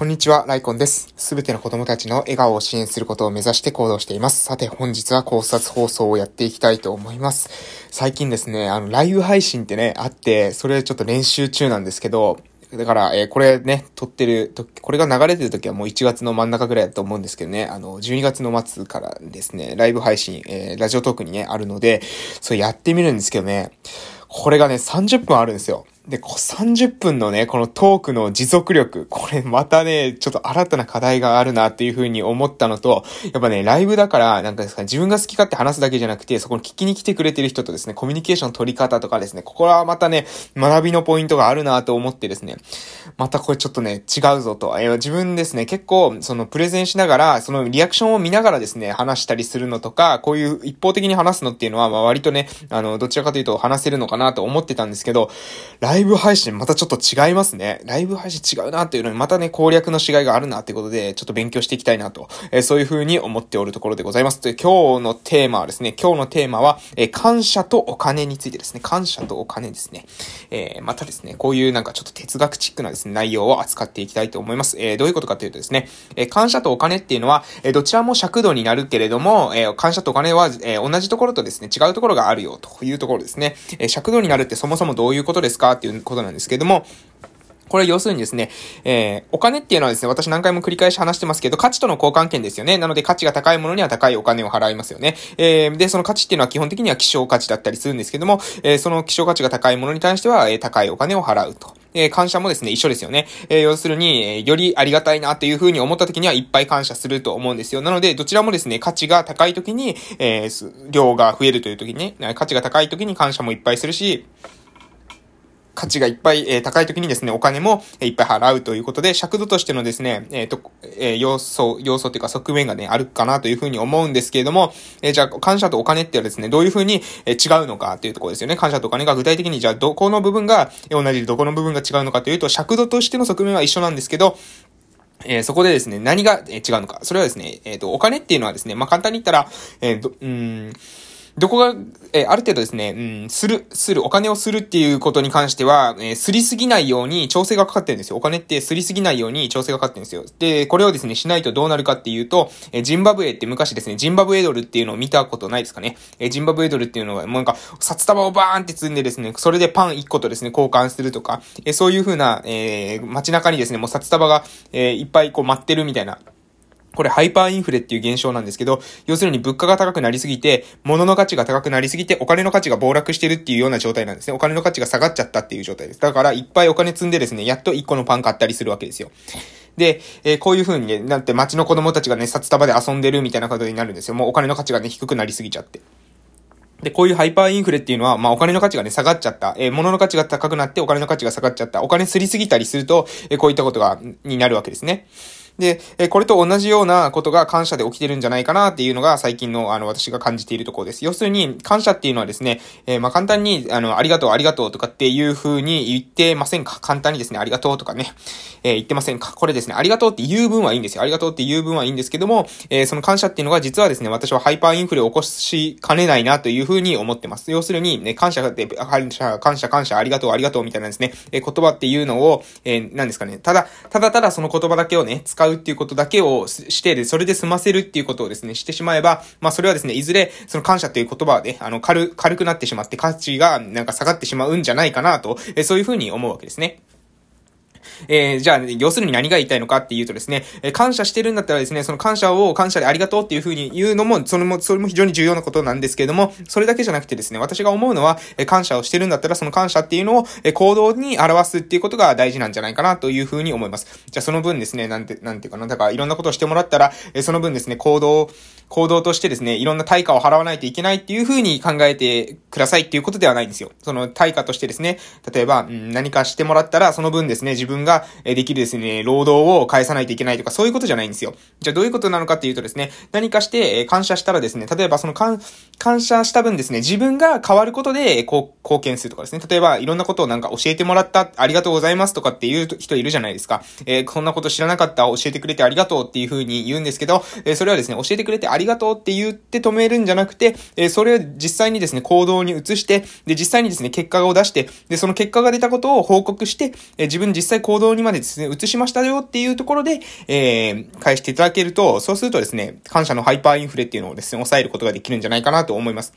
こんにちは、ライコンです。すべての子供たちの笑顔を支援することを目指して行動しています。さて、本日は考察放送をやっていきたいと思います。最近ですね、あの、ライブ配信ってね、あって、それちょっと練習中なんですけど、だから、えー、これね、撮ってる時これが流れてる時はもう1月の真ん中ぐらいだと思うんですけどね、あの、12月の末からですね、ライブ配信、えー、ラジオトークにね、あるので、それやってみるんですけどね、これがね、30分あるんですよ。で、こう30分のね、このトークの持続力、これまたね、ちょっと新たな課題があるなっていうふうに思ったのと、やっぱね、ライブだから、なんかですか、自分が好き勝手話すだけじゃなくて、そこに聞きに来てくれてる人とですね、コミュニケーション取り方とかですね、ここはまたね、学びのポイントがあるなと思ってですね、またこれちょっとね、違うぞと。えー、自分ですね、結構、そのプレゼンしながら、そのリアクションを見ながらですね、話したりするのとか、こういう一方的に話すのっていうのは、まあ割とね、あの、どちらかというと話せるのかなと思ってたんですけど、ライブライブ配信またちょっと違いますね。ライブ配信違うなっていうのに、またね、攻略の違いがあるなってことで、ちょっと勉強していきたいなと、えー、そういう風に思っておるところでございます。で、今日のテーマはですね、今日のテーマは、えー、感謝とお金についてですね、感謝とお金ですね。えー、またですね、こういうなんかちょっと哲学チックなですね、内容を扱っていきたいと思います。え、どういうことかというとですね、え、感謝とお金っていうのは、え、どちらも尺度になるけれども、え、感謝とお金は、え、同じところとですね、違うところがあるよというところですね。え、尺度になるってそもそもどういうことですかっていうことなんですけれども、これ要するにですね、えー、お金っていうのはですね、私何回も繰り返し話してますけど、価値との交換権ですよね。なので価値が高いものには高いお金を払いますよね。えー、で、その価値っていうのは基本的には希少価値だったりするんですけども、えー、その希少価値が高いものに対しては、えー、高いお金を払うと。えー、感謝もですね、一緒ですよね。えー、要するに、えー、よりありがたいなっていうふうに思った時にはいっぱい感謝すると思うんですよ。なので、どちらもですね、価値が高い時に、えー、量が増えるという時にね、価値が高い時に感謝もいっぱいするし、価値がいっぱい、えー、高い時にですね、お金も、えいっぱい払うということで、尺度としてのですね、えっ、ー、と、えー、要素、要素っていうか側面がね、あるかなというふうに思うんですけれども、えじゃあ、感謝とお金ってはですね、どういうふうに、え違うのかっていうところですよね。感謝とお金が具体的に、じゃあ、どこの部分が、え同じでどこの部分が違うのかというと、尺度としての側面は一緒なんですけど、えー、そこでですね、何が、え違うのか。それはですね、えっ、と、お金っていうのはですね、まあ、簡単に言ったら、えー、うん、どこが、えー、ある程度ですね、うん、する、する、お金をするっていうことに関しては、えー、すりすぎないように調整がかかってるんですよ。お金ってすりすぎないように調整がかかってるんですよ。で、これをですね、しないとどうなるかっていうと、えー、ジンバブエって昔ですね、ジンバブエドルっていうのを見たことないですかね。え、ジンバブエドルっていうのは、もうなんか、札束をバーンって積んでですね、それでパン1個とですね、交換するとか、え、そういう風な、え、街中にですね、もう札束が、え、いっぱいこう待ってるみたいな、これハイパーインフレっていう現象なんですけど、要するに物価が高くなりすぎて、物の価値が高くなりすぎて、お金の価値が暴落してるっていうような状態なんですね。お金の価値が下がっちゃったっていう状態です。だから、いっぱいお金積んでですね、やっと1個のパン買ったりするわけですよ。で、えー、こういう風にね、なって街の子供たちがね、札束で遊んでるみたいなことになるんですよ。もうお金の価値がね、低くなりすぎちゃって。で、こういうハイパーインフレっていうのは、まあお金の価値がね、下がっちゃった。えー、物の価値が高くなってお金の価値が下がっちゃった。お金すりすぎたりすると、えー、こういったことが、になるわけですね。で、えこれと同じようなことが感謝で起きてるんじゃないかなっていうのが最近のあの私が感じているところです。要するに感謝っていうのはですね、えー、まあ簡単にあの、ありがとうありがとうとかっていう風に言ってませんか？簡単にですね、ありがとうとかね、えー、言ってませんか？これですね、ありがとうって言う分はいいんですよ。ありがとうって言う分はいいんですけども、えー、その感謝っていうのが実はですね、私はハイパーインフレを起こしかねないなという風に思ってます。要するに、ね、感謝って、感謝、感謝、感謝、ありがとう、ありがとうみたいなですね、え言葉っていうのを、えー、何ですかね、ただ、ただただその言葉だけをね、使うっていうことだけをしてで、それで済ませるっていうことをですね、してしまえば、まあそれはですね、いずれ、その感謝という言葉でね、あの、軽、軽くなってしまって価値がなんか下がってしまうんじゃないかなと、えそういうふうに思うわけですね。えー、じゃあ、要するに何が言いたいのかっていうとですね、えー、感謝してるんだったらですね、その感謝を感謝でありがとうっていうふうに言うのも、それも、それも非常に重要なことなんですけれども、それだけじゃなくてですね、私が思うのは、えー、感謝をしてるんだったら、その感謝っていうのを、えー、行動に表すっていうことが大事なんじゃないかなというふうに思います。じゃあ、その分ですね、なんて、なんていうかな、だからいろんなことをしてもらったら、えー、その分ですね、行動、行動としてですね、いろんな対価を払わないといけないっていうふうに考えてくださいっていうことではないんですよ。その対価としてですね、例えば、うん、何かしてもらったら、その分ですね、自分分ができるですね、労働を返さないといけないとか、そういうことじゃないんですよ。じゃあどういうことなのかっていうとですね、何かして感謝したらですね、例えばその感、感謝した分ですね、自分が変わることで、貢献するとかですね、例えばいろんなことをなんか教えてもらった、ありがとうございますとかっていう人いるじゃないですか。えー、こんなこと知らなかった、教えてくれてありがとうっていうふうに言うんですけど、えー、それはですね、教えてくれてありがとうって言って止めるんじゃなくて、えー、それを実際にですね、行動に移して、で、実際にですね、結果を出して、で、その結果が出たことを報告して、え自分実際行動にまでですね、移しましたよっていうところで、えー、返していただけると、そうするとですね、感謝のハイパーインフレっていうのをですね、抑えることができるんじゃないかなと思います。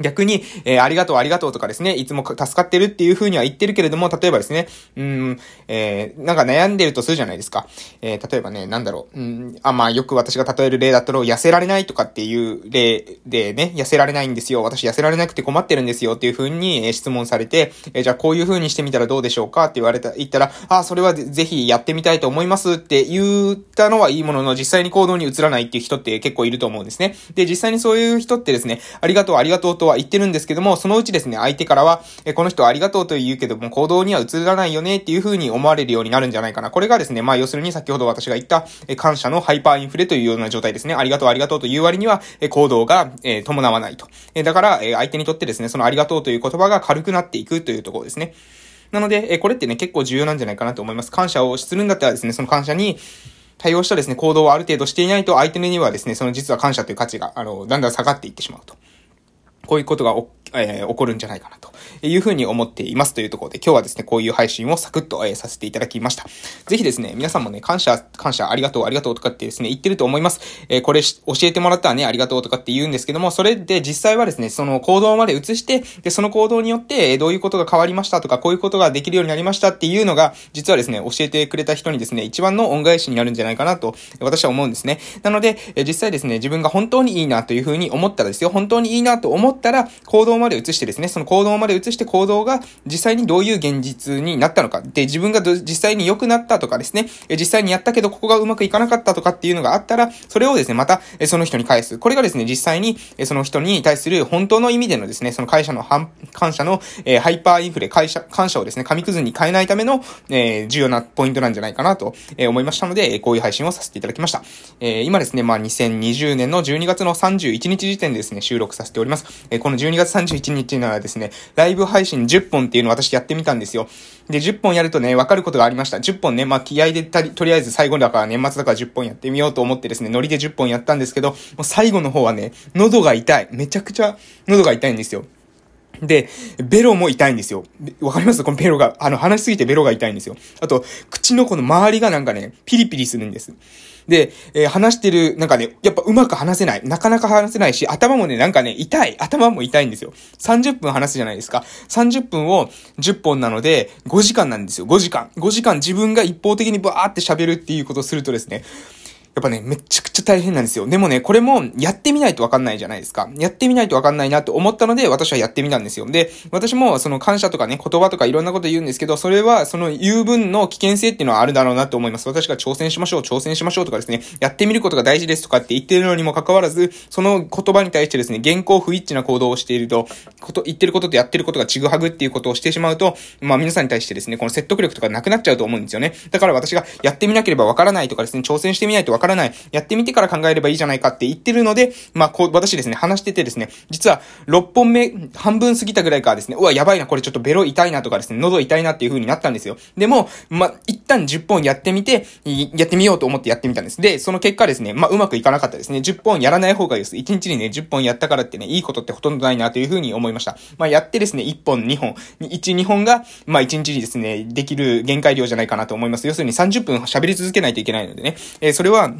逆に、えー、ありがとうありがとうとかですね、いつも助かってるっていう風には言ってるけれども、例えばですね、うん、えー、なんか悩んでるとするじゃないですか。えー、例えばね、なんだろう、うん、あ、まあ、よく私が例える例だったら、痩せられないとかっていう例でね、痩せられないんですよ。私痩せられなくて困ってるんですよっていう風に、え、質問されて、え、じゃあこういう風にしてみたらどうでしょうかって言われた、言ったら、あ、それはぜひやってみたいと思いますって言ったのはいいものの、実際に行動に移らないっていう人って結構いると思うんですね。で、実際にそういう人ってですね、ありがとうありがとうととは言ってるんですけども、そのうちですね、相手からは、えこの人ありがとうと言うけども、行動には移らないよねっていう風に思われるようになるんじゃないかな。これがですね、まあ要するに先ほど私が言った、え感謝のハイパーインフレというような状態ですね。ありがとうありがとうという割には、え行動が、え伴わないと。えだから、え相手にとってですね、そのありがとうという言葉が軽くなっていくというところですね。なので、えこれってね、結構重要なんじゃないかなと思います。感謝をするんだったらですね、その感謝に、対応したですね、行動をある程度していないと、相手にはですね、その実は感謝という価値が、あの、だんだん下がっていってしまうと。こういうことがおえー、起こるんじゃないかなというふうに思っていますというところで、今日はですね、こういう配信をサクッと、えー、させていただきました。ぜひですね、皆さんもね、感謝、感謝、ありがとう、ありがとうとかってですね、言ってると思います。えー、これ教えてもらったらね、ありがとうとかって言うんですけども、それで実際はですね、その行動まで移して、で、その行動によって、どういうことが変わりましたとか、こういうことができるようになりましたっていうのが、実はですね、教えてくれた人にですね、一番の恩返しになるんじゃないかなと、私は思うんですね。なので、え実際ですね、自分が本当にいいなというふうに思ったらですよ、本当にいいなと思ったら、行動まで移してですね、その行動まで移して行動が実際にどういう現実になったのか。で、自分が実際に良くなったとかですね、実際にやったけどここがうまくいかなかったとかっていうのがあったら、それをですね、またその人に返す。これがですね、実際にその人に対する本当の意味でのですね、その会社の感謝の、えハイパーインフレ、会社、感謝をですね、紙くずに変えないための、え重要なポイントなんじゃないかなと、え思いましたので、こういう配信をさせていただきました。え今ですね、まあ、2020年の12月の31日時点でですね、収録させております。えこの12月31日のはですね、ライブ配信10本っていうのを私やってみたんですよ。で、10本やるとね、わかることがありました。10本ね、まあ、気合でたり、とりあえず最後だから年末だから10本やってみようと思ってですね、ノリで10本やったんですけど、もう最後の方はね、喉が痛い。めちゃくちゃ喉が痛いんですよ。で、ベロも痛いんですよ。わかります？このベロが、あの、話しすぎてベロが痛いんですよ。あと、口のこの周りがなんかね、ピリピリするんです。で、えー、話してる、なんかね、やっぱうまく話せない。なかなか話せないし、頭もね、なんかね、痛い。頭も痛いんですよ。30分話すじゃないですか。30分を10本なので、5時間なんですよ。5時間。5時間自分が一方的にバーって喋るっていうことをするとですね、やっぱね、めちゃくちゃ大変なんですよ。でもね、これもやってみないとわかんないじゃないですか。やってみないとわかんないなと思ったので、私はやってみたんですよ。で、私もその感謝とかね、言葉とかいろんなこと言うんですけど、それはその言う分の危険性っていうのはあるだろうなと思います。私が挑戦しましょう、挑戦しましょうとかですね、やってみることが大事ですとかって言ってるのにもかかわらず、その言葉に対してですね、現行不一致な行動をしていると、こと、言ってることとやってることがちぐはぐっていうことをしてしまうと、まあ皆さんに対してですね、この説得力とかなくなっちゃうと思うんですよね。だから私がやってみなければわからないとかですね、挑戦してみないとわからない、からないやってみてから考えればいいじゃないかって言ってるので、まあ、こう、私ですね、話しててですね、実は、6本目、半分過ぎたぐらいからですね、うわ、やばいな、これちょっとベロ痛いなとかですね、喉痛いなっていう風になったんですよ。でも、まあ、一旦10本やってみて、やってみようと思ってやってみたんです。で、その結果ですね、まあ、うまくいかなかったですね。10本やらない方がいいです。1日にね、10本やったからってね、いいことってほとんどないなという風に思いました。まあ、やってですね、1本、2本、1、2本が、まあ、1日にですね、できる限界量じゃないかなと思います。要するに30分喋り続けないといけないのでね、えー、それは、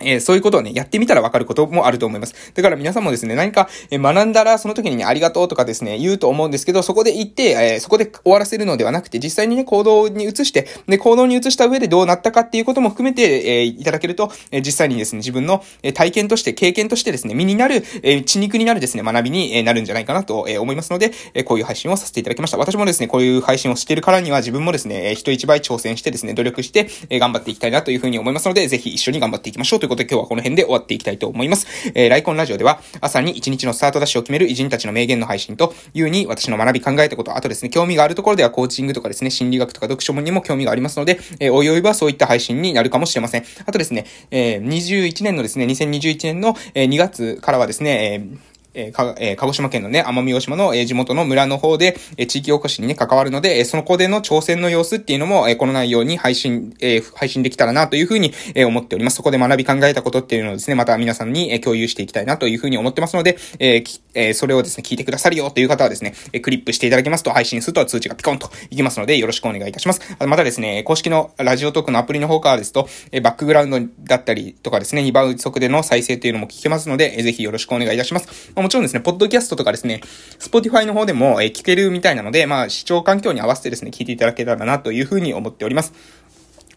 えー、そういうことをね、やってみたらわかることもあると思います。だから皆さんもですね、何か、え、学んだら、その時にね、ありがとうとかですね、言うと思うんですけど、そこで言って、えー、そこで終わらせるのではなくて、実際にね、行動に移して、で、行動に移した上でどうなったかっていうことも含めて、えー、いただけると、え、実際にですね、自分の、え、体験として、経験としてですね、身になる、え、血肉になるですね、学びに、え、なるんじゃないかなと、え、思いますので、え、こういう配信をさせていただきました。私もですね、こういう配信をしているからには、自分もですね、え、人一倍挑戦してですね、努力して、え、頑張っていきたいなというふうに思いますので、ぜひ一緒に頑張っていきましょうということで、今日はこの辺で終わっていきたいと思います。えー、ライコンラジオでは、朝に一日のスタートダッシュを決める偉人たちの名言の配信と、いうに私の学び考えたこと、あとですね、興味があるところではコーチングとかですね、心理学とか読書にも興味がありますので、えー、おいおいはそういった配信になるかもしれません。あとですね、えー、21年のですね、2021年の、えー、2月からはですね、えーえー、か、えー、鹿児島県のね、奄美大島の、えー、地元の村の方で、えー、地域おこしにね、関わるので、えー、その子での挑戦の様子っていうのも、えー、この内容に配信、えー、配信できたらなというふうに、えー、思っております。そこで学び考えたことっていうのをですね、また皆さんに、えー、共有していきたいなというふうに思ってますので、えー、えー、それをですね、聞いてくださるよという方はですね、えー、クリップしていただきますと、配信すると通知がピコンといきますので、よろしくお願いいたします。またですね、公式のラジオトークのアプリの方からですと、えー、バックグラウンドだったりとかですね、2倍速での再生っていうのも聞けますので、えー、ぜひよろしくお願いいたします。もちろんですね、ポッドキャストとかですね、スポティファイの方でも、えー、聞けるみたいなので、まあ、視聴環境に合わせてですね、聞いていただけたらなというふうに思っております。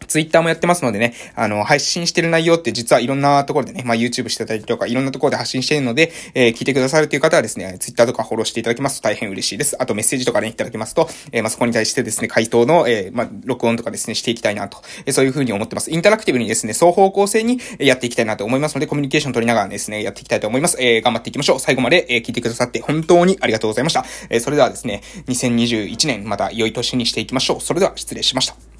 ツイッターもやってますのでね、あの、配信してる内容って実はいろんなところでね、まあ YouTube してたりとか、いろんなところで発信してるので、えー、聞いてくださるという方はですね、ツイッターとかフォローしていただけますと大変嬉しいです。あとメッセージとかね、いただけますと、えー、まあそこに対してですね、回答の、えー、まあ録音とかですね、していきたいなと、えー、そういうふうに思ってます。インタラクティブにですね、双方向性にやっていきたいなと思いますので、コミュニケーション取りながらですね、やっていきたいと思います。えー、頑張っていきましょう。最後まで、えー、聞いてくださって本当にありがとうございました。えー、それではですね、2021年、また良い年にしていきましょう。それでは失礼しました。